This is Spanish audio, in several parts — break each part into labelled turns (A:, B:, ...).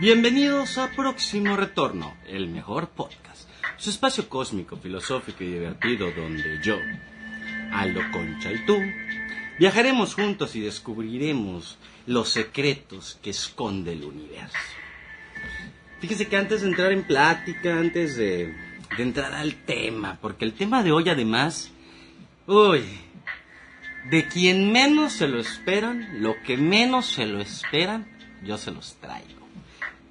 A: Bienvenidos a Próximo Retorno, el mejor podcast. Su espacio cósmico, filosófico y divertido donde yo, Aldo Concha y tú viajaremos juntos y descubriremos los secretos que esconde el universo. Fíjese que antes de entrar en plática, antes de, de entrar al tema, porque el tema de hoy además, uy, de quien menos se lo esperan, lo que menos se lo esperan, yo se los traigo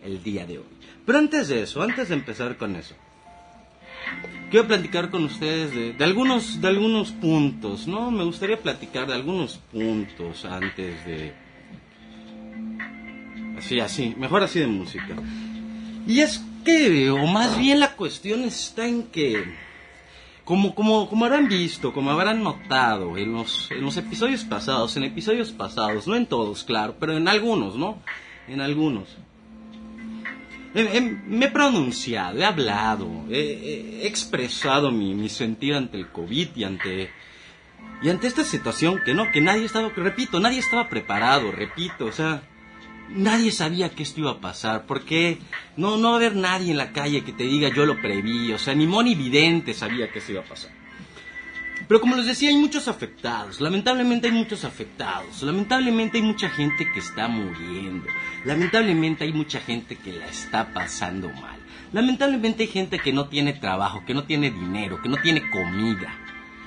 A: el día de hoy. Pero antes de eso, antes de empezar con eso, quiero platicar con ustedes de, de algunos, de algunos puntos, ¿no? Me gustaría platicar de algunos puntos antes de... Así, así, mejor así de música. Y es que, o más bien la cuestión está en que, como, como, como habrán visto, como habrán notado en los, en los episodios pasados, en episodios pasados, no en todos, claro, pero en algunos, ¿no? En algunos. Me he pronunciado, he hablado, he, he expresado mi, mi sentir ante el COVID y ante, y ante esta situación que no, que nadie estaba, repito, nadie estaba preparado, repito, o sea, nadie sabía que esto iba a pasar, porque no, no va a haber nadie en la calle que te diga yo lo preví, o sea, ni Moni Vidente sabía que esto iba a pasar. Pero como les decía, hay muchos afectados, lamentablemente hay muchos afectados, lamentablemente hay mucha gente que está muriendo, lamentablemente hay mucha gente que la está pasando mal, lamentablemente hay gente que no tiene trabajo, que no tiene dinero, que no tiene comida.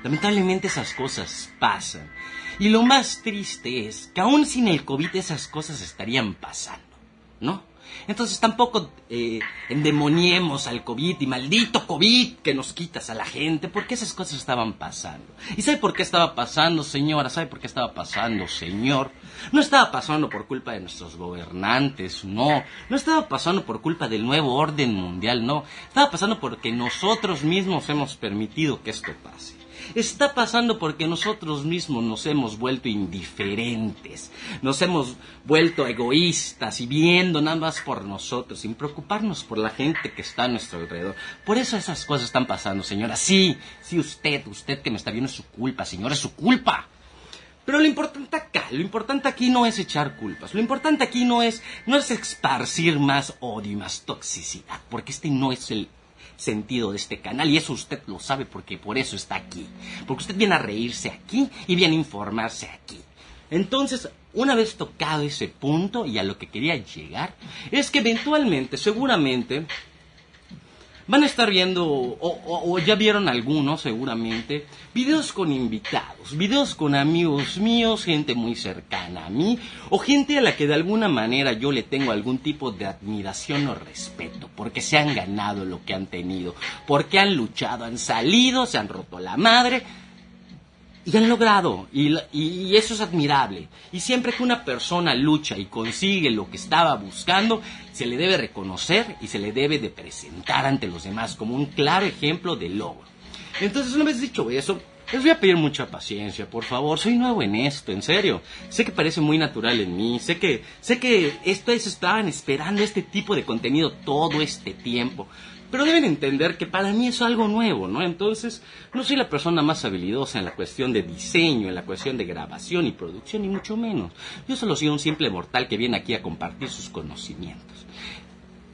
A: Lamentablemente esas cosas pasan. Y lo más triste es que aún sin el COVID esas cosas estarían pasando, ¿no? Entonces tampoco eh, endemoniemos al COVID y maldito COVID que nos quitas a la gente, porque esas cosas estaban pasando. ¿Y sabe por qué estaba pasando, señora? ¿Sabe por qué estaba pasando, señor? No estaba pasando por culpa de nuestros gobernantes, no. No estaba pasando por culpa del nuevo orden mundial, no. Estaba pasando porque nosotros mismos hemos permitido que esto pase. Está pasando porque nosotros mismos nos hemos vuelto indiferentes, nos hemos vuelto egoístas y viendo nada más por nosotros, sin preocuparnos por la gente que está a nuestro alrededor. Por eso esas cosas están pasando, señora. Sí, sí, usted, usted que me está viendo es su culpa, señora, es su culpa. Pero lo importante acá, lo importante aquí no es echar culpas, lo importante aquí no es, no es esparcir más odio y más toxicidad, porque este no es el sentido de este canal y eso usted lo sabe porque por eso está aquí, porque usted viene a reírse aquí y viene a informarse aquí. Entonces, una vez tocado ese punto y a lo que quería llegar, es que eventualmente, seguramente, van a estar viendo, o, o- ya vieron algunos seguramente, videos con invitados, videos con amigos míos, gente muy cercana a mí, o gente a la que de alguna manera yo le tengo algún tipo de admiración o respeto, porque se han ganado lo que han tenido, porque han luchado, han salido, se han roto la madre, y han logrado, y, y eso es admirable. Y siempre que una persona lucha y consigue lo que estaba buscando, se le debe reconocer y se le debe de presentar ante los demás como un claro ejemplo de logro. Entonces, una vez dicho eso, les voy a pedir mucha paciencia, por favor. Soy nuevo en esto, en serio. Sé que parece muy natural en mí, sé que, sé que ustedes estaban esperando este tipo de contenido todo este tiempo. Pero deben entender que para mí es algo nuevo, ¿no? Entonces, no soy la persona más habilidosa en la cuestión de diseño, en la cuestión de grabación y producción, ni mucho menos. Yo solo soy un simple mortal que viene aquí a compartir sus conocimientos.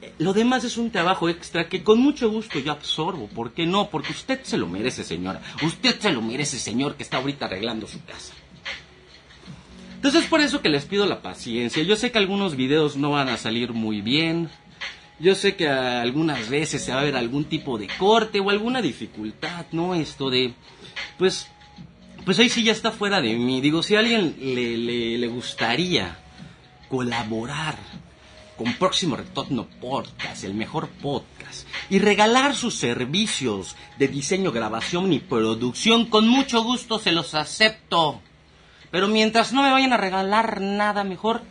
A: Eh, Lo demás es un trabajo extra que con mucho gusto yo absorbo. ¿Por qué no? Porque usted se lo merece, señora. Usted se lo merece, señor, que está ahorita arreglando su casa. Entonces es por eso que les pido la paciencia. Yo sé que algunos videos no van a salir muy bien. Yo sé que algunas veces se va a ver algún tipo de corte o alguna dificultad, ¿no? Esto de, pues, pues ahí sí ya está fuera de mí. Digo, si a alguien le, le, le gustaría colaborar con Próximo Retorno Podcast, el mejor podcast, y regalar sus servicios de diseño, grabación y producción, con mucho gusto se los acepto. Pero mientras no me vayan a regalar nada mejor,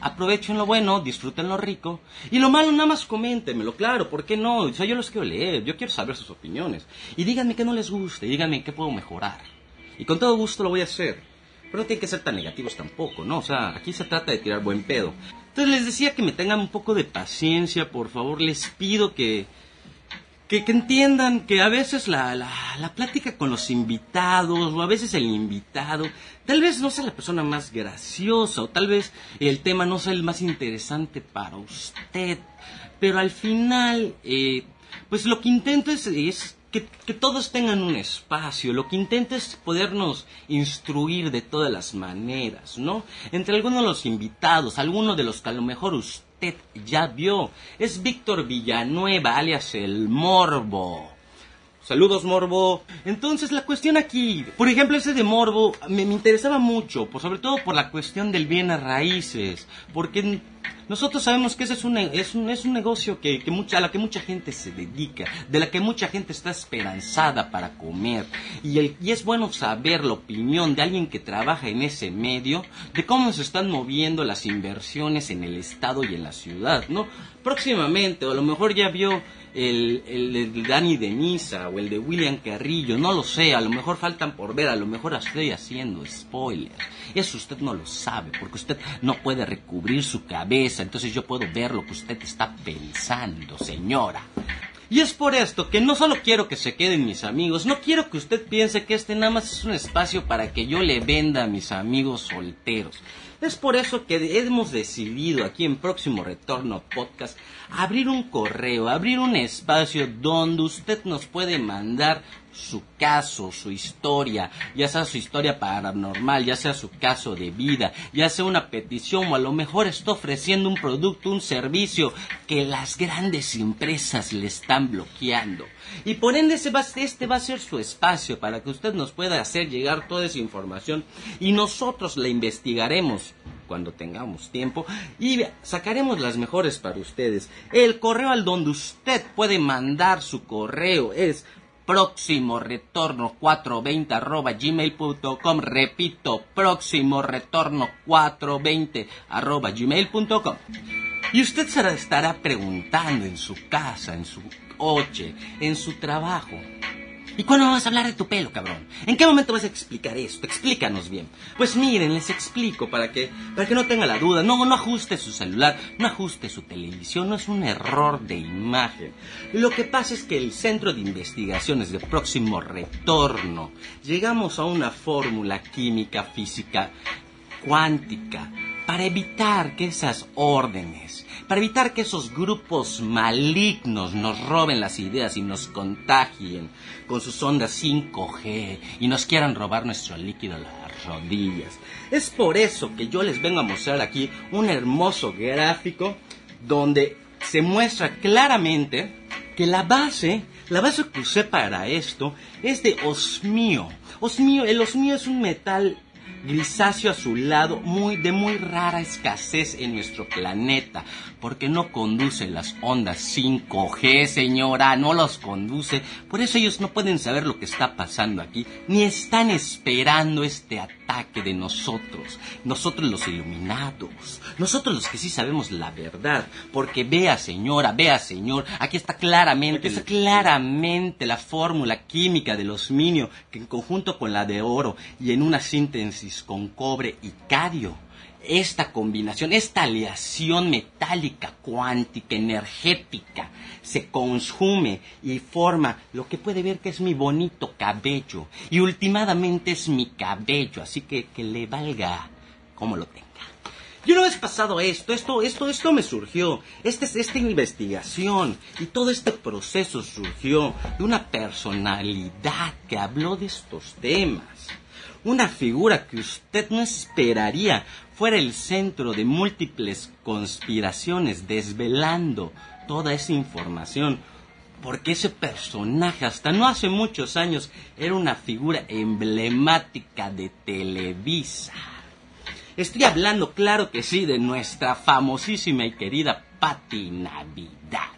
A: aprovechen lo bueno, disfruten lo rico. Y lo malo nada más coméntemelo, claro, ¿por qué no? O sea, yo los quiero leer, yo quiero saber sus opiniones. Y díganme qué no les guste, díganme qué puedo mejorar. Y con todo gusto lo voy a hacer. Pero no tienen que ser tan negativos tampoco, ¿no? O sea, aquí se trata de tirar buen pedo. Entonces les decía que me tengan un poco de paciencia, por favor. Les pido que, que que, entiendan que a veces la, la, la plática con los invitados o a veces el invitado tal vez no sea la persona más graciosa o tal vez el tema no sea el más interesante para usted, pero al final, eh, pues lo que intento es, es que, que, todos tengan un espacio. Lo que intento es podernos instruir de todas las maneras, ¿no? Entre algunos de los invitados, algunos de los que a lo mejor usted ya vio, es Víctor Villanueva, alias el Morbo. Saludos, Morbo. Entonces, la cuestión aquí, por ejemplo, ese de Morbo, me, me interesaba mucho, por, sobre todo por la cuestión del bien a raíces, porque nosotros sabemos que ese es un, es un, es un negocio que, que mucha, a la que mucha gente se dedica, de la que mucha gente está esperanzada para comer. Y, el, y es bueno saber la opinión de alguien que trabaja en ese medio, de cómo se están moviendo las inversiones en el Estado y en la ciudad, ¿no? Próximamente, o a lo mejor ya vio el, el, de Dani de Misa o el de William Carrillo, no lo sé, a lo mejor faltan por ver, a lo mejor estoy haciendo spoiler. Eso usted no lo sabe, porque usted no puede recubrir su cabeza, entonces yo puedo ver lo que usted está pensando, señora. Y es por esto que no solo quiero que se queden mis amigos, no quiero que usted piense que este nada más es un espacio para que yo le venda a mis amigos solteros. Es por eso que hemos decidido aquí en Próximo Retorno Podcast abrir un correo, abrir un espacio donde usted nos puede mandar su caso, su historia, ya sea su historia paranormal, ya sea su caso de vida, ya sea una petición o a lo mejor está ofreciendo un producto, un servicio que las grandes empresas le están bloqueando. Y por ende este va a ser su espacio para que usted nos pueda hacer llegar toda esa información y nosotros la investigaremos cuando tengamos tiempo y sacaremos las mejores para ustedes. El correo al donde usted puede mandar su correo es próximo retorno 420 arroba gmail.com repito próximo retorno 420 arroba gmail.com y usted se estará preguntando en su casa en su coche en su trabajo ¿Y cuándo vas a hablar de tu pelo, cabrón? ¿En qué momento vas a explicar esto? Explícanos bien. Pues miren, les explico para que, para que no tenga la duda. No, no ajuste su celular, no ajuste su televisión, no es un error de imagen. Lo que pasa es que el Centro de Investigaciones de Próximo Retorno llegamos a una fórmula química, física, cuántica, para evitar que esas órdenes, para evitar que esos grupos malignos nos roben las ideas y nos contagien con sus ondas 5G y nos quieran robar nuestro líquido a las rodillas. Es por eso que yo les vengo a mostrar aquí un hermoso gráfico donde se muestra claramente que la base, la base que usé para esto es de osmio. Osmio, el osmio es un metal grisáceo azulado muy de muy rara escasez en nuestro planeta, porque no conduce las ondas 5G, señora, no los conduce, por eso ellos no pueden saber lo que está pasando aquí, ni están esperando este ataque de nosotros, nosotros los iluminados, nosotros los que sí sabemos la verdad, porque vea, señora, vea, señor, aquí está claramente, está claramente la fórmula química del osminio que en conjunto con la de oro y en una síntesis con cobre y cadio. Esta combinación, esta aleación metálica, cuántica, energética, se consume y forma lo que puede ver que es mi bonito cabello. Y últimamente es mi cabello, así que que le valga como lo tenga. Y una vez pasado esto, esto, esto, esto me surgió, este, esta investigación y todo este proceso surgió de una personalidad que habló de estos temas una figura que usted no esperaría fuera el centro de múltiples conspiraciones desvelando toda esa información, porque ese personaje hasta no hace muchos años era una figura emblemática de Televisa. Estoy hablando, claro que sí, de nuestra famosísima y querida Patti Navidad.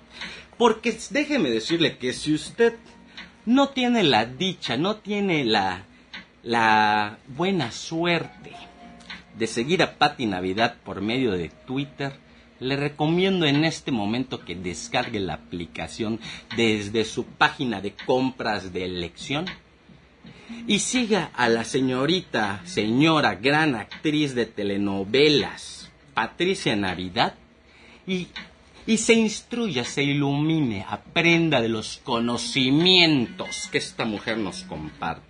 A: Porque déjeme decirle que si usted no tiene la dicha, no tiene la la buena suerte de seguir a Patti Navidad por medio de Twitter, le recomiendo en este momento que descargue la aplicación desde su página de compras de elección y siga a la señorita, señora, gran actriz de telenovelas, Patricia Navidad, y y se instruya, se ilumine, aprenda de los conocimientos que esta mujer nos comparte.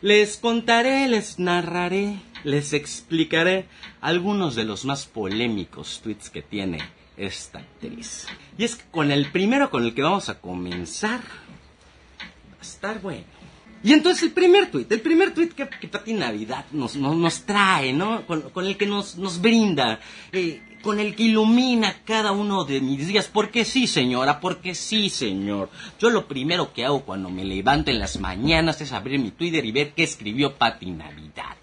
A: Les contaré, les narraré, les explicaré algunos de los más polémicos tweets que tiene esta actriz. Y es que con el primero con el que vamos a comenzar, va a estar bueno. Y entonces el primer tuit, el primer tuit que, que Pati Navidad nos, nos, trae, ¿no? Con, el que nos, nos brinda, eh, con el que ilumina cada uno de mis días. Porque sí, señora, porque sí, señor. Yo lo primero que hago cuando me levanto en las mañanas es abrir mi Twitter y ver qué escribió Pati Navidad.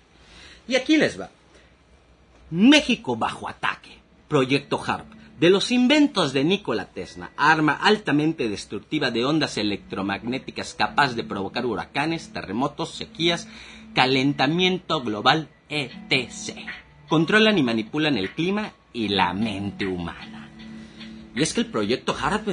A: Y aquí les va. México bajo ataque. Proyecto HARP. De los inventos de Nikola Tesla, arma altamente destructiva de ondas electromagnéticas capaz de provocar huracanes, terremotos, sequías, calentamiento global, etc. Controlan y manipulan el clima y la mente humana. Y es que el proyecto HARP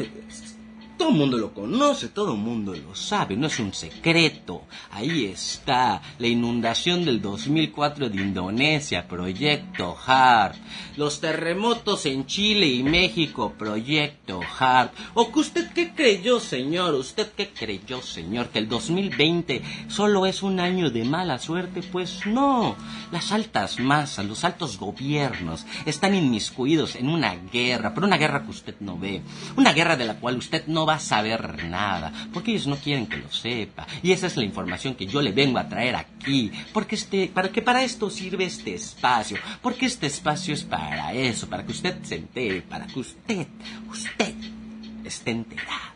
A: todo el mundo lo conoce, todo el mundo lo sabe, no es un secreto. Ahí está, la inundación del 2004 de Indonesia, Proyecto HARP. Los terremotos en Chile y México, Proyecto HARP. ¿O que usted qué creyó, señor? ¿Usted qué creyó, señor? ¿Que el 2020 solo es un año de mala suerte? Pues no. Las altas masas, los altos gobiernos están inmiscuidos en una guerra, pero una guerra que usted no ve. Una guerra de la cual usted no va a saber nada, porque ellos no quieren que lo sepa. Y esa es la información que yo le vengo a traer aquí, porque este, para que para esto sirve este espacio, porque este espacio es para eso, para que usted se entere, para que usted, usted esté enterado.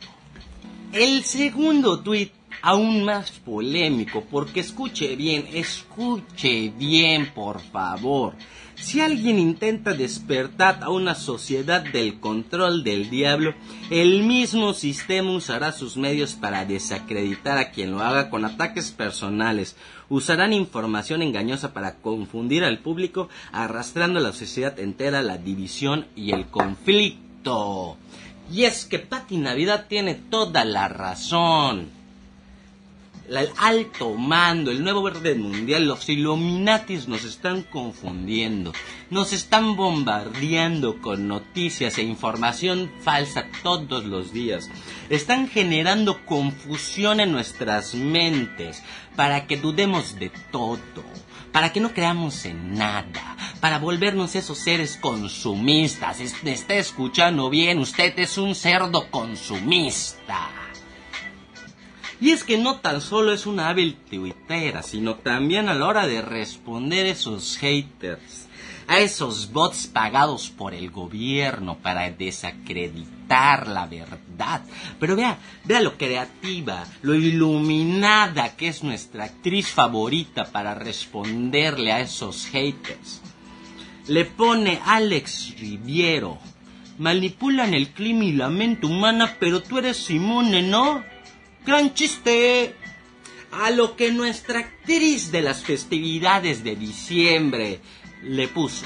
A: El segundo tuit aún más polémico, porque escuche bien, escuche bien, por favor. Si alguien intenta despertar a una sociedad del control del diablo, el mismo sistema usará sus medios para desacreditar a quien lo haga con ataques personales. Usarán información engañosa para confundir al público, arrastrando a la sociedad entera la división y el conflicto. Y es que Pati Navidad tiene toda la razón el alto mando, el nuevo orden mundial, los Illuminatis nos están confundiendo, nos están bombardeando con noticias e información falsa todos los días, están generando confusión en nuestras mentes para que dudemos de todo, para que no creamos en nada, para volvernos esos seres consumistas. está escuchando bien, usted es un cerdo consumista. Y es que no tan solo es una hábil tuitera, sino también a la hora de responder a esos haters, a esos bots pagados por el gobierno para desacreditar la verdad. Pero vea, vea lo creativa, lo iluminada que es nuestra actriz favorita para responderle a esos haters. Le pone Alex Riviero. Manipulan el clima y la mente humana, pero tú eres inmune, ¿no? Gran chiste. A lo que nuestra actriz de las festividades de diciembre le puso.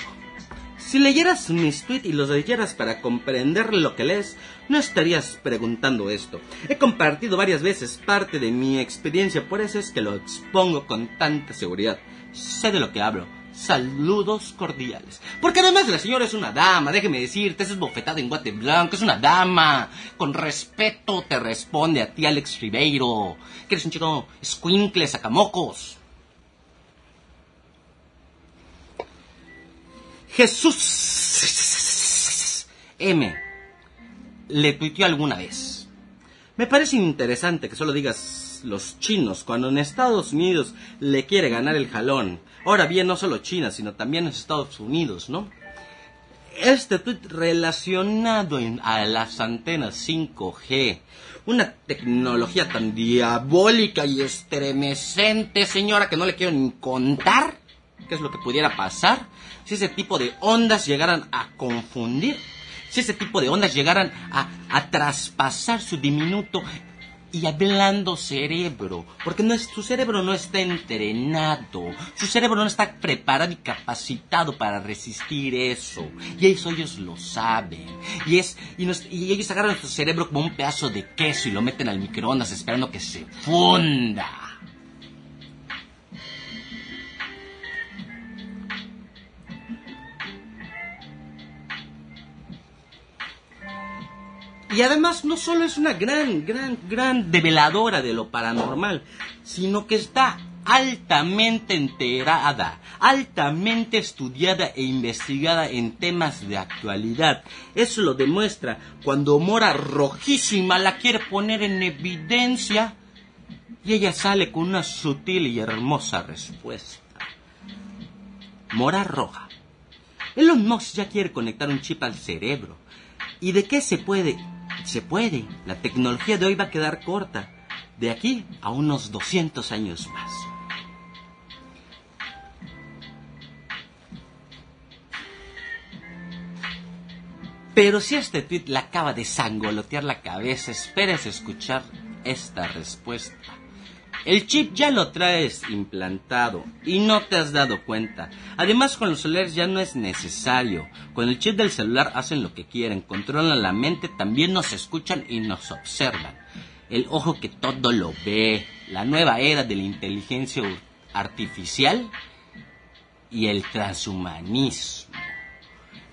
A: Si leyeras mis tweets y los leyeras para comprender lo que lees, no estarías preguntando esto. He compartido varias veces parte de mi experiencia, por eso es que lo expongo con tanta seguridad. Sé de lo que hablo saludos cordiales. Porque además la señora es una dama, déjeme decirte, es bofetada en guate blanco, es una dama. Con respeto te responde a ti Alex Ribeiro, que eres un chico escuincle, sacamocos. Jesús M. Le tuiteó alguna vez. Me parece interesante que solo digas los chinos cuando en Estados Unidos le quiere ganar el jalón Ahora bien, no solo China, sino también en Estados Unidos, ¿no? Este tweet relacionado a las antenas 5G, una tecnología tan diabólica y estremecente, señora, que no le quiero ni contar qué es lo que pudiera pasar si ese tipo de ondas llegaran a confundir, si ese tipo de ondas llegaran a, a traspasar su diminuto y hablando cerebro, porque no es, su cerebro no está entrenado, su cerebro no está preparado y capacitado para resistir eso, y eso ellos lo saben, y, es, y, y ellos agarran su cerebro como un pedazo de queso y lo meten al microondas esperando que se funda. Y además no solo es una gran, gran, gran develadora de lo paranormal, sino que está altamente enterada, altamente estudiada e investigada en temas de actualidad. Eso lo demuestra cuando Mora Rojísima la quiere poner en evidencia y ella sale con una sutil y hermosa respuesta. Mora Roja. Elon Musk ya quiere conectar un chip al cerebro. ¿Y de qué se puede? Se puede. La tecnología de hoy va a quedar corta. De aquí a unos 200 años más. Pero si este tweet le acaba de sangolotear la cabeza, esperes escuchar esta respuesta. El chip ya lo traes implantado y no te has dado cuenta. Además, con los celulares ya no es necesario. Con el chip del celular hacen lo que quieren, controlan la mente, también nos escuchan y nos observan. El ojo que todo lo ve, la nueva era de la inteligencia artificial y el transhumanismo.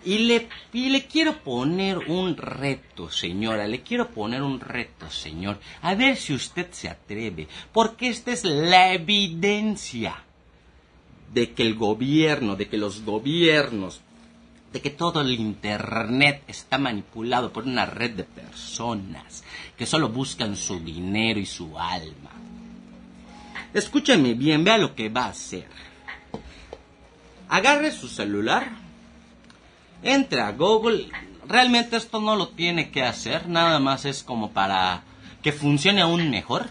A: Y le, le quiero poner un reto, señora, le quiero poner un reto, señor, a ver si usted se atreve, porque esta es la evidencia de que el gobierno, de que los gobiernos, de que todo el Internet está manipulado por una red de personas que solo buscan su dinero y su alma. Escúchame bien, vea lo que va a hacer. Agarre su celular, entre a Google. Realmente esto no lo tiene que hacer, nada más es como para que funcione aún mejor.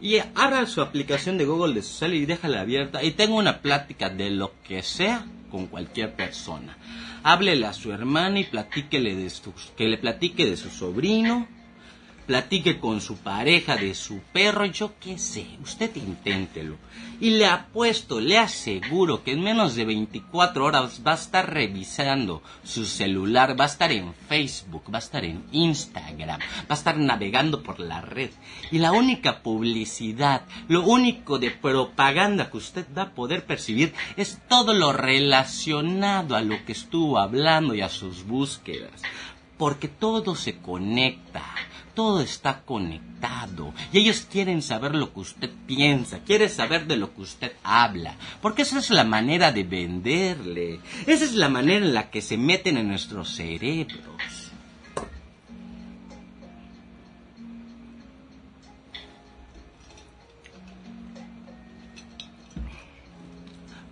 A: Y abra su aplicación de Google de su y déjala abierta y tenga una plática de lo que sea con cualquier persona. Háblele a su hermana y platíquele de su, que le platique de su sobrino, platique con su pareja de su perro, yo qué sé, usted inténtelo. Y le apuesto, le aseguro que en menos de 24 horas va a estar revisando su celular, va a estar en Facebook, va a estar en Instagram, va a estar navegando por la red. Y la única publicidad, lo único de propaganda que usted va a poder percibir es todo lo relacionado a lo que estuvo hablando y a sus búsquedas. Porque todo se conecta todo está conectado. Y ellos quieren saber lo que usted piensa, quieren saber de lo que usted habla, porque esa es la manera de venderle, esa es la manera en la que se meten en nuestros cerebros.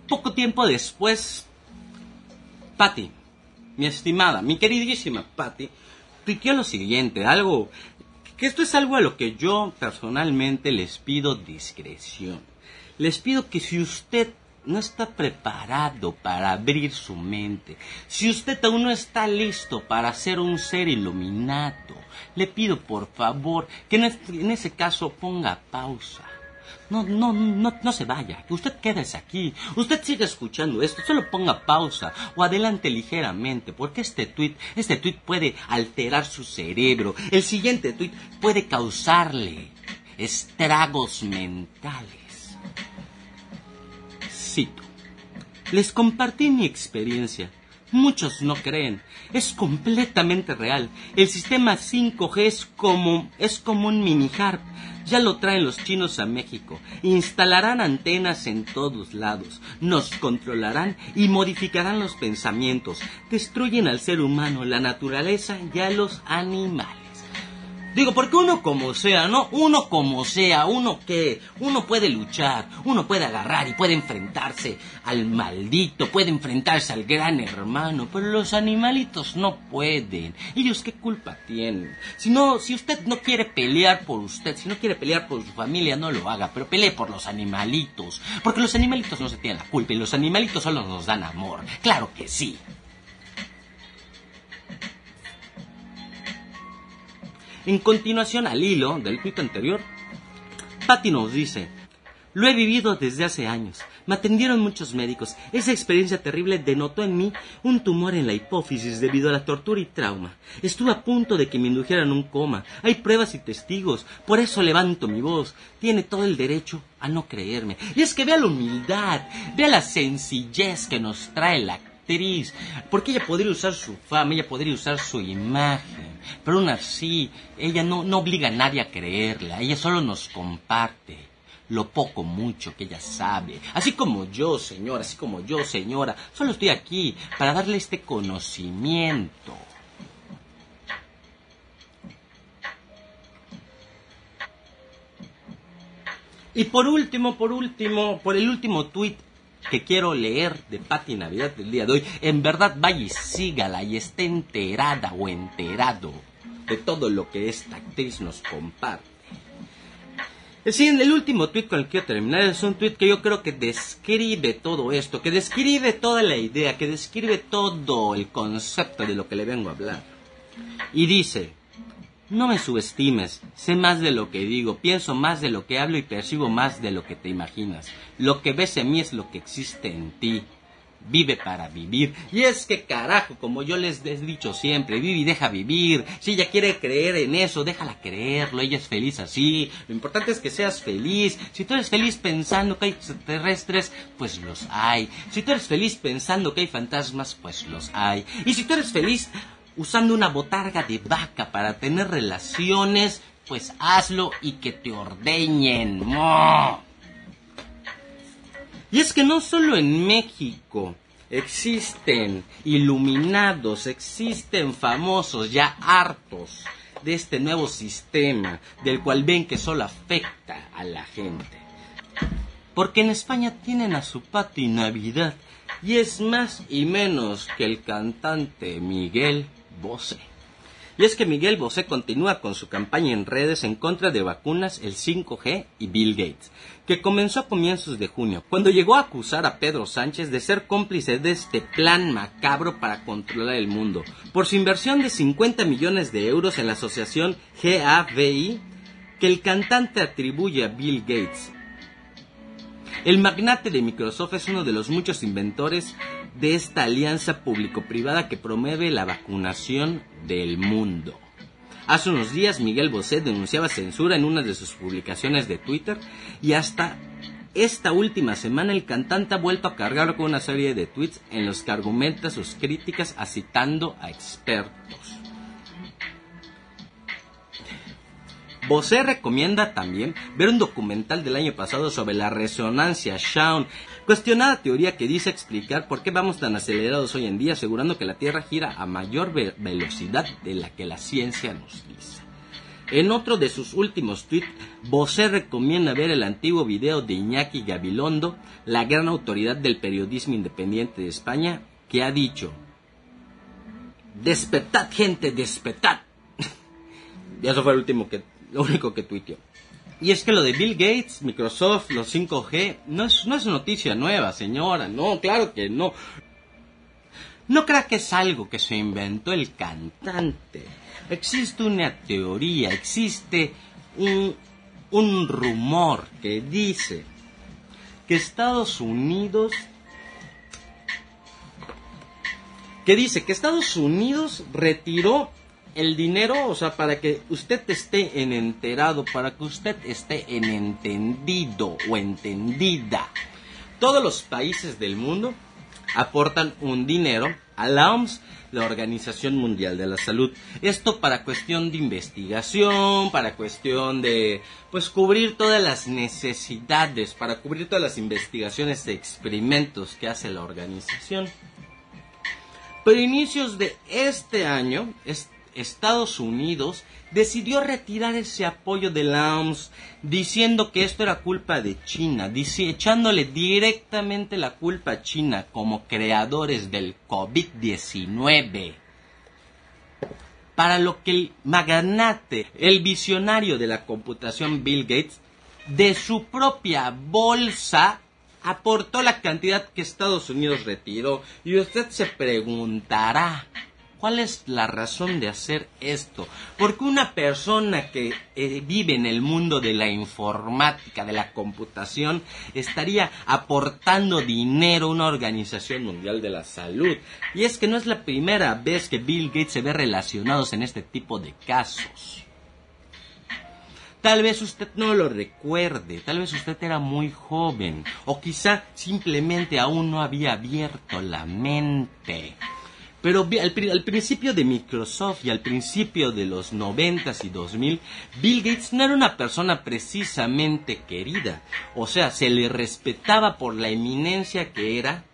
A: Poco tiempo después, Patty, mi estimada, mi queridísima Patty, tuiteó lo siguiente, algo que esto es algo a lo que yo personalmente les pido discreción. Les pido que si usted no está preparado para abrir su mente, si usted aún no está listo para ser un ser iluminado, le pido por favor que en ese caso ponga pausa no, no, no, no se vaya, usted quédese aquí, usted siga escuchando esto, solo ponga pausa o adelante ligeramente, porque este tweet, este tweet puede alterar su cerebro, el siguiente tweet puede causarle estragos mentales. Cito. Les compartí mi experiencia. Muchos no creen. Es completamente real. El sistema 5G es como, es como un mini harp ya lo traen los chinos a México. Instalarán antenas en todos lados. Nos controlarán y modificarán los pensamientos. Destruyen al ser humano, la naturaleza y a los animales. Digo, porque uno como sea, ¿no? Uno como sea, uno que, uno puede luchar, uno puede agarrar y puede enfrentarse al maldito, puede enfrentarse al gran hermano, pero los animalitos no pueden. Ellos qué culpa tienen. Si no, si usted no quiere pelear por usted, si no quiere pelear por su familia, no lo haga, pero pelee por los animalitos, porque los animalitos no se tienen la culpa y los animalitos solo nos dan amor. Claro que sí. En continuación al hilo del tuit anterior, Patty nos dice, lo he vivido desde hace años. Me atendieron muchos médicos. Esa experiencia terrible denotó en mí un tumor en la hipófisis debido a la tortura y trauma. Estuve a punto de que me indujeran un coma. Hay pruebas y testigos. Por eso levanto mi voz. Tiene todo el derecho a no creerme. Y es que vea la humildad, vea la sencillez que nos trae la Porque ella podría usar su fama, ella podría usar su imagen pero aún así, ella no, no obliga a nadie a creerla, ella solo nos comparte lo poco mucho que ella sabe. Así como yo, señora, así como yo, señora, solo estoy aquí para darle este conocimiento. Y por último, por último, por el último tuit que quiero leer de Patti Navidad del día de hoy, en verdad vaya y sígala y esté enterada o enterado de todo lo que esta actriz nos comparte. Sí, el último tweet con el que quiero terminar es un tweet que yo creo que describe todo esto, que describe toda la idea, que describe todo el concepto de lo que le vengo a hablar. Y dice, no me subestimes, sé más de lo que digo, pienso más de lo que hablo y percibo más de lo que te imaginas. Lo que ves en mí es lo que existe en ti vive para vivir. Y es que carajo, como yo les he dicho siempre, vive y deja vivir. Si ella quiere creer en eso, déjala creerlo, ella es feliz así. Lo importante es que seas feliz. Si tú eres feliz pensando que hay extraterrestres, pues los hay. Si tú eres feliz pensando que hay fantasmas, pues los hay. Y si tú eres feliz usando una botarga de vaca para tener relaciones, pues hazlo y que te ordeñen. Y es que no solo en México existen iluminados, existen famosos ya hartos de este nuevo sistema del cual ven que solo afecta a la gente. Porque en España tienen a su Pati Navidad y es más y menos que el cantante Miguel Y es que Miguel Bosé continúa con su campaña en redes en contra de vacunas, el 5G y Bill Gates, que comenzó a comienzos de junio, cuando llegó a acusar a Pedro Sánchez de ser cómplice de este plan macabro para controlar el mundo, por su inversión de 50 millones de euros en la asociación GAVI que el cantante atribuye a Bill Gates. El magnate de Microsoft es uno de los muchos inventores de esta alianza público-privada que promueve la vacunación del mundo. Hace unos días Miguel Bosé denunciaba censura en una de sus publicaciones de Twitter y hasta esta última semana el cantante ha vuelto a cargar con una serie de tweets en los que argumenta sus críticas citando a expertos. Bosé recomienda también ver un documental del año pasado sobre la resonancia Shaun, cuestionada teoría que dice explicar por qué vamos tan acelerados hoy en día, asegurando que la Tierra gira a mayor velocidad de la que la ciencia nos dice. En otro de sus últimos tweets, Bosé recomienda ver el antiguo video de Iñaki Gabilondo, la gran autoridad del periodismo independiente de España, que ha dicho: Despertad, gente, despertad. y eso fue el último que lo único que tuiteó. Y es que lo de Bill Gates, Microsoft, los 5G, no es, no es noticia nueva, señora. No, claro que no. No crea que es algo que se inventó el cantante. Existe una teoría, existe un, un rumor que dice que Estados Unidos que dice que Estados Unidos retiró el dinero, o sea, para que usted esté en enterado, para que usted esté en entendido o entendida. Todos los países del mundo aportan un dinero a la OMS, la Organización Mundial de la Salud. Esto para cuestión de investigación, para cuestión de, pues, cubrir todas las necesidades, para cubrir todas las investigaciones e experimentos que hace la organización. Pero inicios de este año, Estados Unidos decidió retirar ese apoyo de la OMS diciendo que esto era culpa de China, echándole directamente la culpa a China como creadores del COVID-19. Para lo que el magnate, el visionario de la computación Bill Gates, de su propia bolsa aportó la cantidad que Estados Unidos retiró. Y usted se preguntará, ¿Cuál es la razón de hacer esto? Porque una persona que eh, vive en el mundo de la informática, de la computación, estaría aportando dinero a una organización mundial de la salud. Y es que no es la primera vez que Bill Gates se ve relacionados en este tipo de casos. Tal vez usted no lo recuerde, tal vez usted era muy joven, o quizá simplemente aún no había abierto la mente. Pero al, principio de Microsoft y al principio de los 90 y 2000, Bill Gates no era una persona precisamente querida. O sea, se le respetaba por la eminencia que era,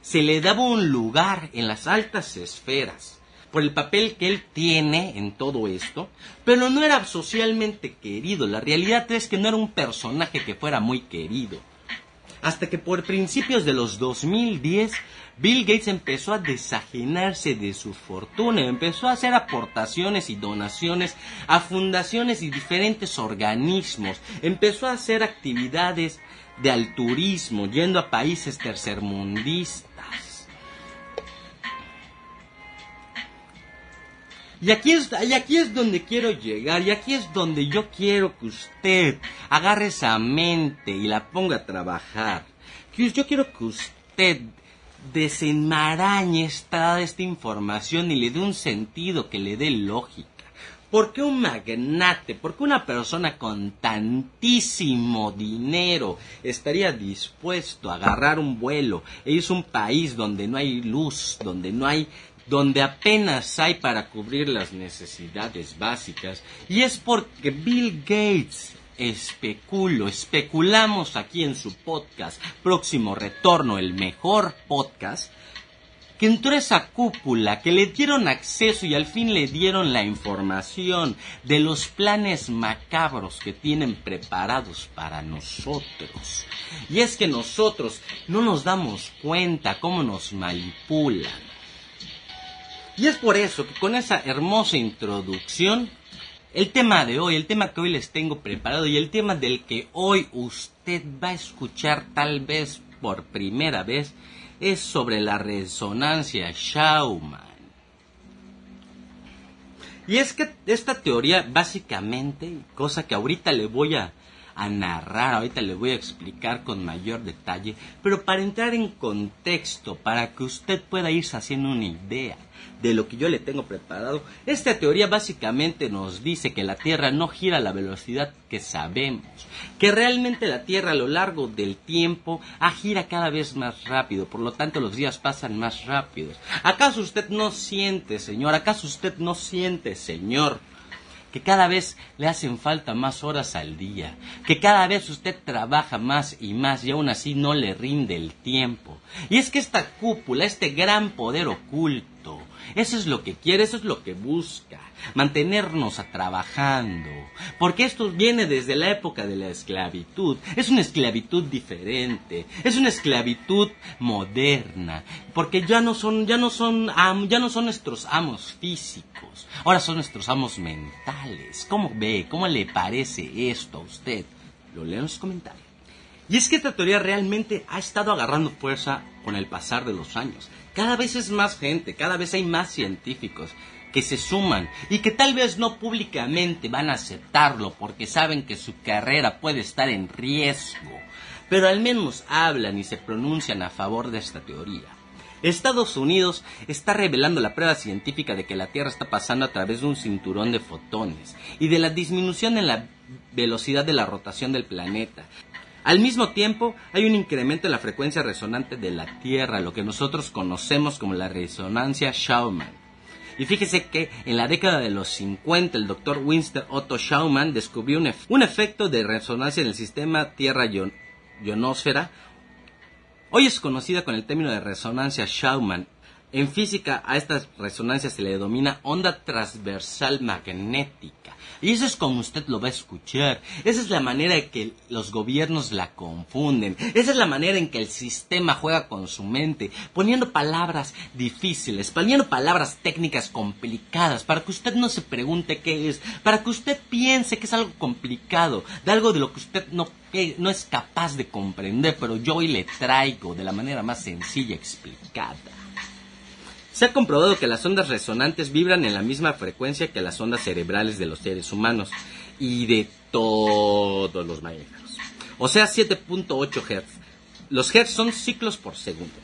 A: se le daba un lugar en las altas esferas por el papel que él tiene en todo esto, pero no era socialmente querido. La realidad es que no era un personaje que fuera muy querido. Hasta que por principios de los 2010, Bill Gates empezó a desajenarse de su fortuna, empezó a hacer aportaciones y donaciones a fundaciones y diferentes organismos, empezó a hacer actividades de alturismo, yendo a países tercermundistas Y aquí, es, y aquí es donde quiero llegar, y aquí es donde yo quiero que usted agarre esa mente y la ponga a trabajar. Yo quiero que usted desenmarañe esta, esta información y le dé un sentido que le dé lógica. ¿Por qué un magnate, por qué una persona con tantísimo dinero estaría dispuesto a agarrar un vuelo e a un país donde no hay luz, donde no hay donde apenas hay para cubrir las necesidades básicas, y es porque Bill Gates especulo, especulamos aquí en su podcast, próximo retorno, el mejor podcast, que entró esa cúpula, que le dieron acceso y al fin le dieron la información de los planes macabros que tienen preparados para nosotros. Y es que nosotros no nos damos cuenta cómo nos manipulan y es por eso que con esa hermosa introducción, el tema de hoy, el tema que hoy les tengo preparado y el tema del que hoy usted va a escuchar tal vez por primera vez es sobre la resonancia Schaumann. Y es que esta teoría básicamente, cosa que ahorita le voy a, a narrar, ahorita le voy a explicar con mayor detalle, pero para entrar en contexto, para que usted pueda irse haciendo una idea de lo que yo le tengo preparado. Esta teoría básicamente nos dice que la Tierra no gira a la velocidad que sabemos, que realmente la Tierra a lo largo del tiempo ah, gira cada vez más rápido, por lo tanto los días pasan más rápidos. ¿Acaso usted no siente, Señor? ¿Acaso usted no siente, Señor? Que cada vez le hacen falta más horas al día, que cada vez usted trabaja más y más y aún así no le rinde el tiempo. Y es que esta cúpula, este gran poder oculto, eso es lo que quiere, eso es lo que busca, mantenernos a trabajando. Porque esto viene desde la época de la esclavitud. Es una esclavitud diferente, es una esclavitud moderna, porque ya no son ya no son ya no son nuestros amos físicos, ahora son nuestros amos mentales. ¿Cómo ve? ¿Cómo le parece esto a usted? Lo leo en los comentarios. Y es que esta teoría realmente ha estado agarrando fuerza con el pasar de los años. Cada vez es más gente, cada vez hay más científicos que se suman y que tal vez no públicamente van a aceptarlo porque saben que su carrera puede estar en riesgo, pero al menos hablan y se pronuncian a favor de esta teoría. Estados Unidos está revelando la prueba científica de que la Tierra está pasando a través de un cinturón de fotones y de la disminución en la velocidad de la rotación del planeta, al mismo tiempo, hay un incremento en la frecuencia resonante de la Tierra, lo que nosotros conocemos como la resonancia Schaumann. Y fíjese que en la década de los 50 el doctor Winston Otto Schaumann descubrió un, efecto de resonancia en el sistema Tierra-ionosfera. Hoy es conocida con el término de resonancia Schaumann. En física a estas resonancias se le denomina onda transversal magnética. Y eso es como usted lo va a escuchar. Esa es la manera en que los gobiernos la confunden. Esa es la manera en que el sistema juega con su mente, poniendo palabras difíciles, poniendo palabras técnicas complicadas, para que usted no se pregunte qué es, para que usted piense que es algo complicado, de algo de lo que usted no, no es capaz de comprender, pero yo hoy le traigo de la manera más sencilla explicada. Se ha comprobado que las ondas resonantes vibran en la misma frecuencia que las ondas cerebrales de los seres humanos y de todos los mamíferos. O sea, 7.8 Hz. Los Hz son ciclos por segundo.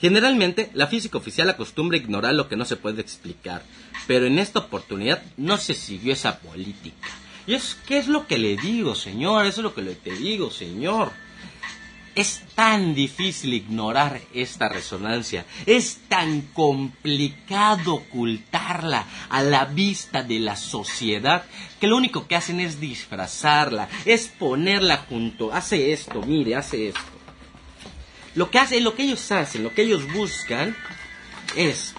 A: Generalmente, la física oficial acostumbra ignorar lo que no se puede explicar, pero en esta oportunidad no se siguió esa política. Y es, ¿qué es lo que le digo, señor? Eso es lo que le te digo, señor. Es tan difícil ignorar esta resonancia, es tan complicado ocultarla a la vista de la sociedad que lo único que hacen es disfrazarla, es ponerla junto, hace esto, mire, hace esto. Lo que hacen, lo que ellos hacen, lo que ellos buscan es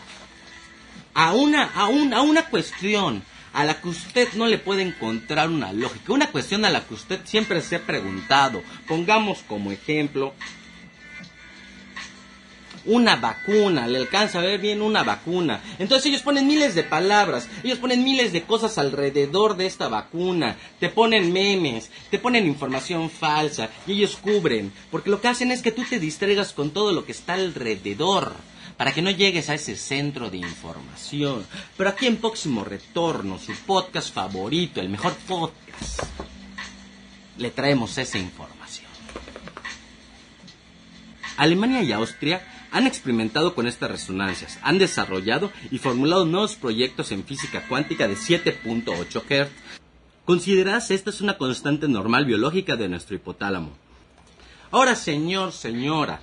A: a una, a, a una cuestión a la que usted no le puede encontrar una lógica, una cuestión a la que usted siempre se ha preguntado. Pongamos como ejemplo una vacuna, le alcanza a ver bien una vacuna. Entonces ellos ponen miles de palabras, ellos ponen miles de cosas alrededor de esta vacuna, te ponen memes, te ponen información falsa y ellos cubren, porque lo que hacen es que tú te distraigas con todo lo que está alrededor para que no llegues a ese centro de información. Pero aquí en Próximo Retorno, su podcast favorito, el mejor podcast, le traemos esa información. Alemania y Austria han experimentado con estas resonancias, han desarrollado y formulado nuevos proyectos en física cuántica de 7.8 Hz. Consideradas esta es una constante normal biológica de nuestro hipotálamo. Ahora, señor, señora,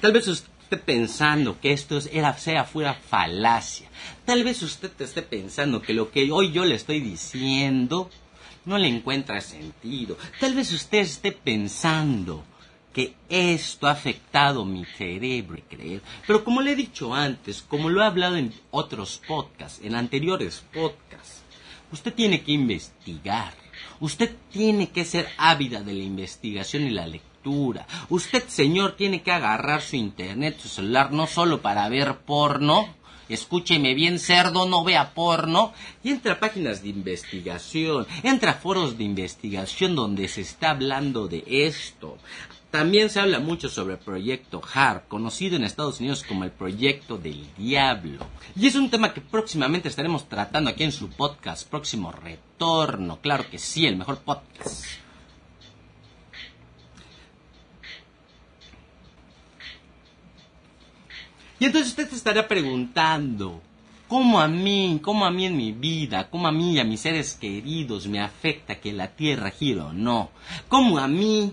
A: tal vez usted pensando que esto era, sea fuera falacia. Tal vez usted esté pensando que lo que hoy yo le estoy diciendo no le encuentra sentido. Tal vez usted esté pensando que esto ha afectado mi cerebro y creer. Pero como le he dicho antes, como lo he hablado en otros podcasts, en anteriores podcasts, usted tiene que investigar. Usted tiene que ser ávida de la investigación y la lectura Usted, señor, tiene que agarrar su internet, su celular, no solo para ver porno, escúcheme bien, cerdo, no vea porno, y entra a páginas de investigación, entra a foros de investigación donde se está hablando de esto. También se habla mucho sobre el proyecto HARP, conocido en Estados Unidos como el proyecto del diablo. Y es un tema que próximamente estaremos tratando aquí en su podcast, próximo retorno. Claro que sí, el mejor podcast. Y entonces usted se estará preguntando, ¿cómo a mí, cómo a mí en mi vida, cómo a mí y a mis seres queridos me afecta que la Tierra gire o no? ¿Cómo a mí,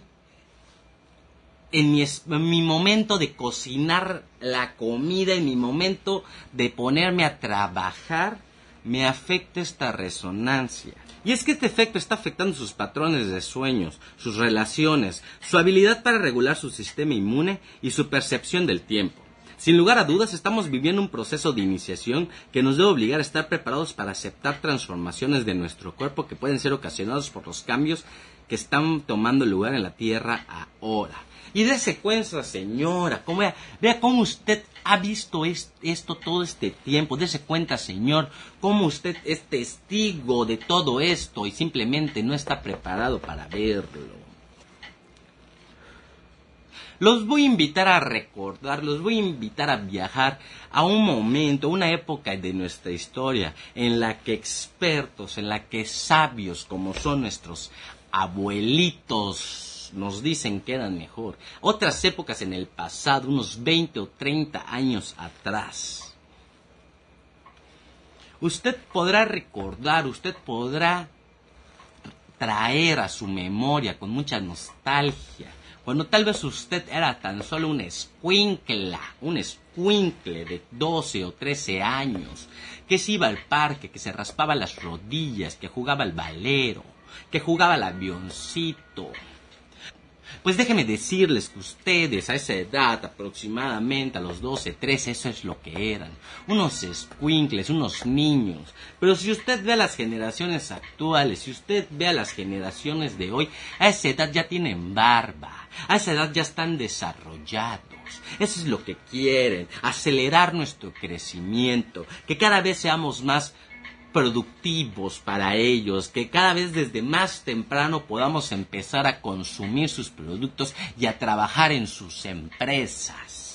A: en mi, en mi momento de cocinar la comida, en mi momento de ponerme a trabajar, me afecta esta resonancia? Y es que este efecto está afectando sus patrones de sueños, sus relaciones, su habilidad para regular su sistema inmune y su percepción del tiempo. Sin lugar a dudas, estamos viviendo un proceso de iniciación que nos debe obligar a estar preparados para aceptar transformaciones de nuestro cuerpo que pueden ser ocasionados por los cambios que están tomando lugar en la Tierra ahora. Y dése cuenta, señora, como vea, cómo usted ha visto esto todo este tiempo. Dese cuenta, señor, cómo usted es testigo de todo esto y simplemente no está preparado para verlo. Los voy a invitar a recordar, los voy a invitar a viajar a un momento, una época de nuestra historia en la que expertos, en la que sabios como son nuestros abuelitos nos dicen que eran mejor. Otras épocas en el pasado, unos 20 o 30 años atrás. Usted podrá recordar, usted podrá traer a su memoria con mucha nostalgia cuando tal vez usted era tan solo un escuincla, un escuincle de 12 o 13 años, que se iba al parque, que se raspaba las rodillas, que jugaba al balero, que jugaba al avioncito, pues déjenme decirles que ustedes a esa edad, aproximadamente a los 12, 13, eso es lo que eran. Unos escuincles, unos niños. Pero si usted ve a las generaciones actuales, si usted ve a las generaciones de hoy, a esa edad ya tienen barba, a esa edad ya están desarrollados. Eso es lo que quieren, acelerar nuestro crecimiento, que cada vez seamos más productivos para ellos, que cada vez desde más temprano podamos empezar a consumir sus productos y a trabajar en sus empresas.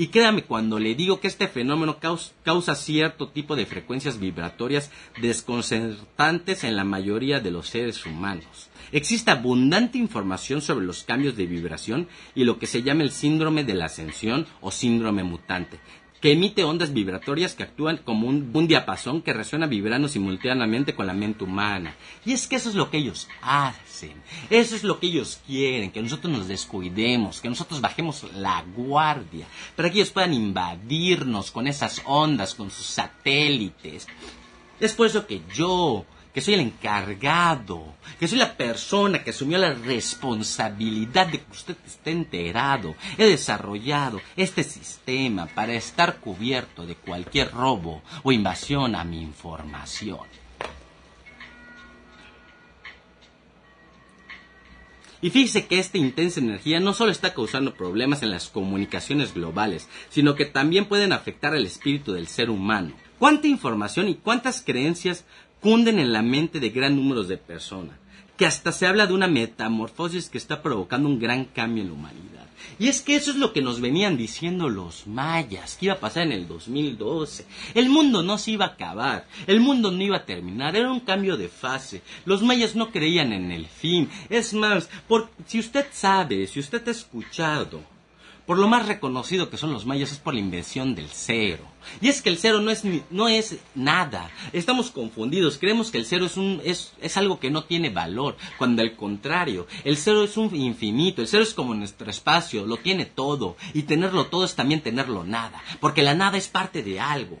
A: Y créame cuando le digo que este fenómeno causa, cierto tipo de frecuencias vibratorias desconcertantes en la mayoría de los seres humanos. Existe abundante información sobre los cambios de vibración y lo que se llama el síndrome de la ascensión o síndrome mutante, que emite ondas vibratorias que actúan como un, diapasón que resuena vibrando simultáneamente con la mente humana. Y es que eso es lo que ellos hacen, eso es lo que ellos quieren, que nosotros nos descuidemos, que nosotros bajemos la guardia, para que ellos puedan invadirnos con esas ondas, con sus satélites. Es por eso que yo, que soy el encargado, que soy la persona que asumió la responsabilidad de que usted esté enterado. He desarrollado este sistema para estar cubierto de cualquier robo o invasión a mi información. Y fíjese que esta intensa energía no solo está causando problemas en las comunicaciones globales, sino que también pueden afectar el espíritu del ser humano. ¿Cuánta información y cuántas creencias cunden en la mente de gran número de personas? Que hasta se habla de una metamorfosis que está provocando un gran cambio en la humanidad. Y es que eso es lo que nos venían diciendo los mayas, que iba a pasar en el 2012. El mundo no se iba a acabar, el mundo no iba a terminar, era un cambio de fase. Los mayas no creían en el fin. Es más, por, si usted sabe, si usted ha escuchado por lo más reconocido que son los mayas es por la invención del cero. Y es que el cero no es, no es nada. Estamos confundidos. Creemos que el cero es, un, es, es algo que no tiene valor. Cuando al contrario, el cero es un infinito. El cero es como nuestro espacio. Lo tiene todo. Y tenerlo todo es también tenerlo nada. Porque la nada es parte de algo.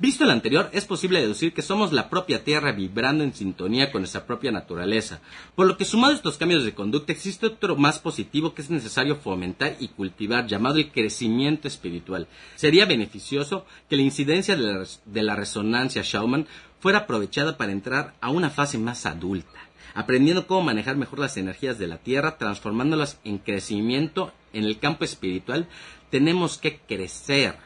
A: Visto el anterior, es posible deducir que somos la propia Tierra vibrando en sintonía con nuestra propia naturaleza, por lo que sumado a estos cambios de conducta existe otro más positivo que es necesario fomentar y cultivar, llamado el crecimiento espiritual. Sería beneficioso que la incidencia de la, resonancia Schaumann fuera aprovechada para entrar a una fase más adulta, aprendiendo cómo manejar mejor las energías de la Tierra, transformándolas en crecimiento en el campo espiritual, tenemos que crecer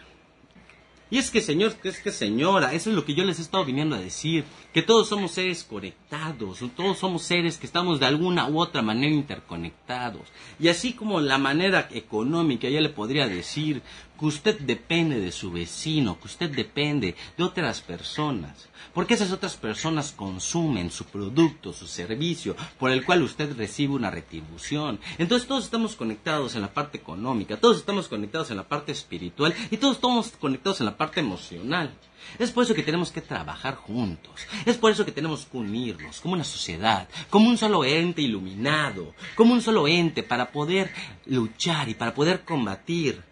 A: y es que, señor, es que, señora, eso es lo que yo les he estado viniendo a decir, que todos somos seres conectados, todos somos seres que estamos de alguna u otra manera interconectados. Y así como la manera económica, ya le podría decir que usted depende de su vecino, que usted depende de otras personas, porque esas otras personas consumen su producto, su servicio, por el cual usted recibe una retribución. Entonces todos estamos conectados en la parte económica, todos estamos conectados en la parte espiritual y todos estamos conectados en la parte emocional. Es por eso que tenemos que trabajar juntos. Es por eso que tenemos que unirnos como una sociedad, como un solo ente iluminado, como un solo ente para poder luchar y para poder combatir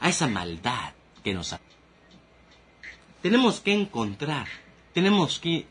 A: a esa maldad que nos ha... Tenemos que encontrar, tenemos que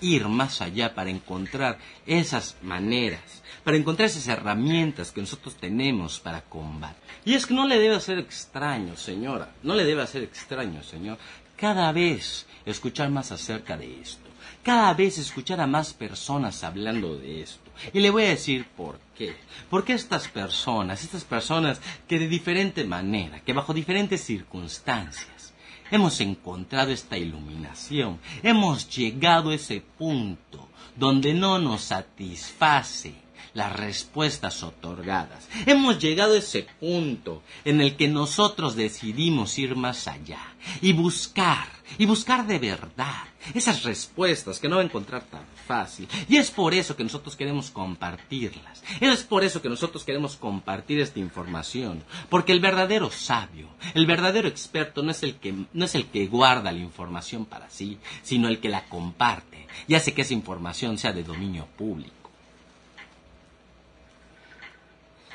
A: ir más allá para encontrar esas maneras, para encontrar esas herramientas que nosotros tenemos para combatir. Y es que no le debe hacer extraño, señora, no le debe hacer extraño, señor, cada vez escuchar más acerca de esto, cada vez escuchar a más personas hablando de esto. Y le voy a decir por qué. Porque estas personas, estas personas que de diferente manera, que bajo diferentes circunstancias, hemos encontrado esta iluminación, hemos llegado a ese punto donde no nos satisface las respuestas otorgadas. Hemos llegado a ese punto en el que nosotros decidimos ir más allá y buscar, y buscar de verdad esas respuestas que no va a encontrar tan fácil. Y es por eso que nosotros queremos compartirlas. Es por eso que nosotros queremos compartir esta información. Porque el verdadero sabio, el verdadero experto no es el que, no es el que guarda la información para sí, sino el que la comparte y hace que esa información sea de dominio público.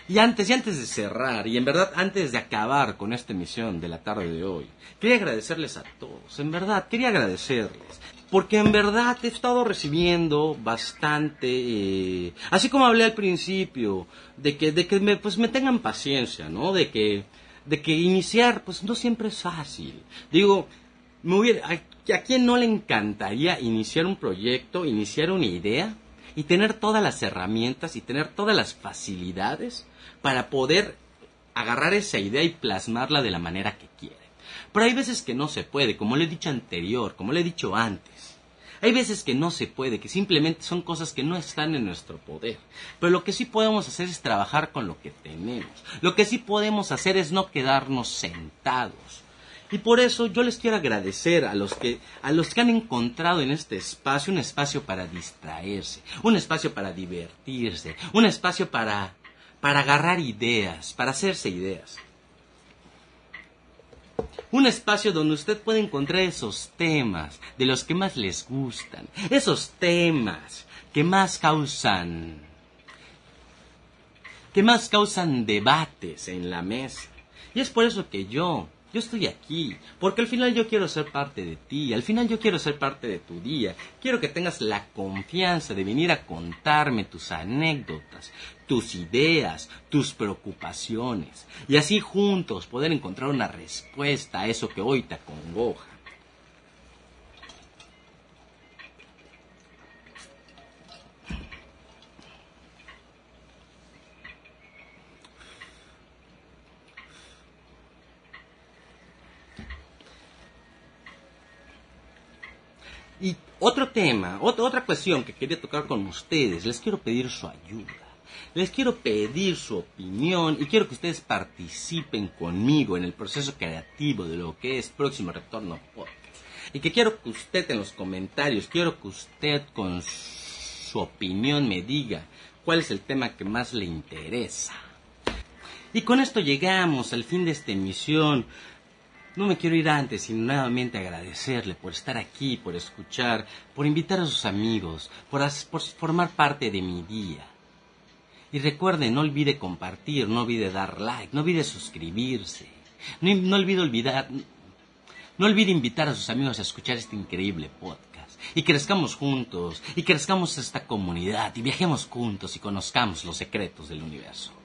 A: Y antes, antes de cerrar, y en verdad antes de acabar con esta emisión de la tarde de hoy, quería agradecerles a todos, en verdad, quería agradecerles. Porque en verdad he estado recibiendo bastante, eh, así como hablé al principio, de que, de que me, pues me tengan paciencia, ¿no? De que, de que iniciar, pues no siempre es fácil. Digo, me hubiera, a, ¿a quién no le encantaría iniciar un proyecto, iniciar una idea? Y tener todas las herramientas y tener todas las facilidades para poder agarrar esa idea y plasmarla de la manera que quiere. Pero hay veces que no se puede, como le he dicho anterior, como le he dicho antes. Hay veces que no se puede, que simplemente son cosas que no están en nuestro poder. Pero lo que sí podemos hacer es trabajar con lo que tenemos. Lo que sí podemos hacer es no quedarnos sentados. Y por eso yo les quiero agradecer a los que a los que han encontrado en este espacio un espacio para distraerse, un espacio para divertirse, un espacio para para agarrar ideas, para hacerse ideas. Un espacio donde usted puede encontrar esos temas de los que más les gustan, esos temas que más causan que más causan debates en la mesa. Y es por eso que yo yo estoy aquí, porque al final yo quiero ser parte de ti, al final yo quiero ser parte de tu día. Quiero que tengas la confianza de venir a contarme tus anécdotas, tus ideas, tus preocupaciones, y así juntos poder encontrar una respuesta a eso que hoy te acongoja. Y otro tema, otra cuestión que quería tocar con ustedes, les quiero pedir su ayuda. Les quiero pedir su opinión y quiero que ustedes participen conmigo en el proceso creativo de lo que es Próximo Retorno Podcast. Y que quiero que usted en los comentarios, quiero que usted con su opinión me diga cuál es el tema que más le interesa. Y con esto llegamos al fin de esta emisión. No me quiero ir antes sin nuevamente agradecerle por estar aquí, por escuchar, por invitar a sus amigos, por, formar parte de mi día. Y recuerde, no olvide compartir, no olvide dar like, no olvide suscribirse, no, olvide olvidar, no olvide invitar a sus amigos a escuchar este increíble podcast. Y crezcamos juntos, y crezcamos esta comunidad, y viajemos juntos y conozcamos los secretos del universo.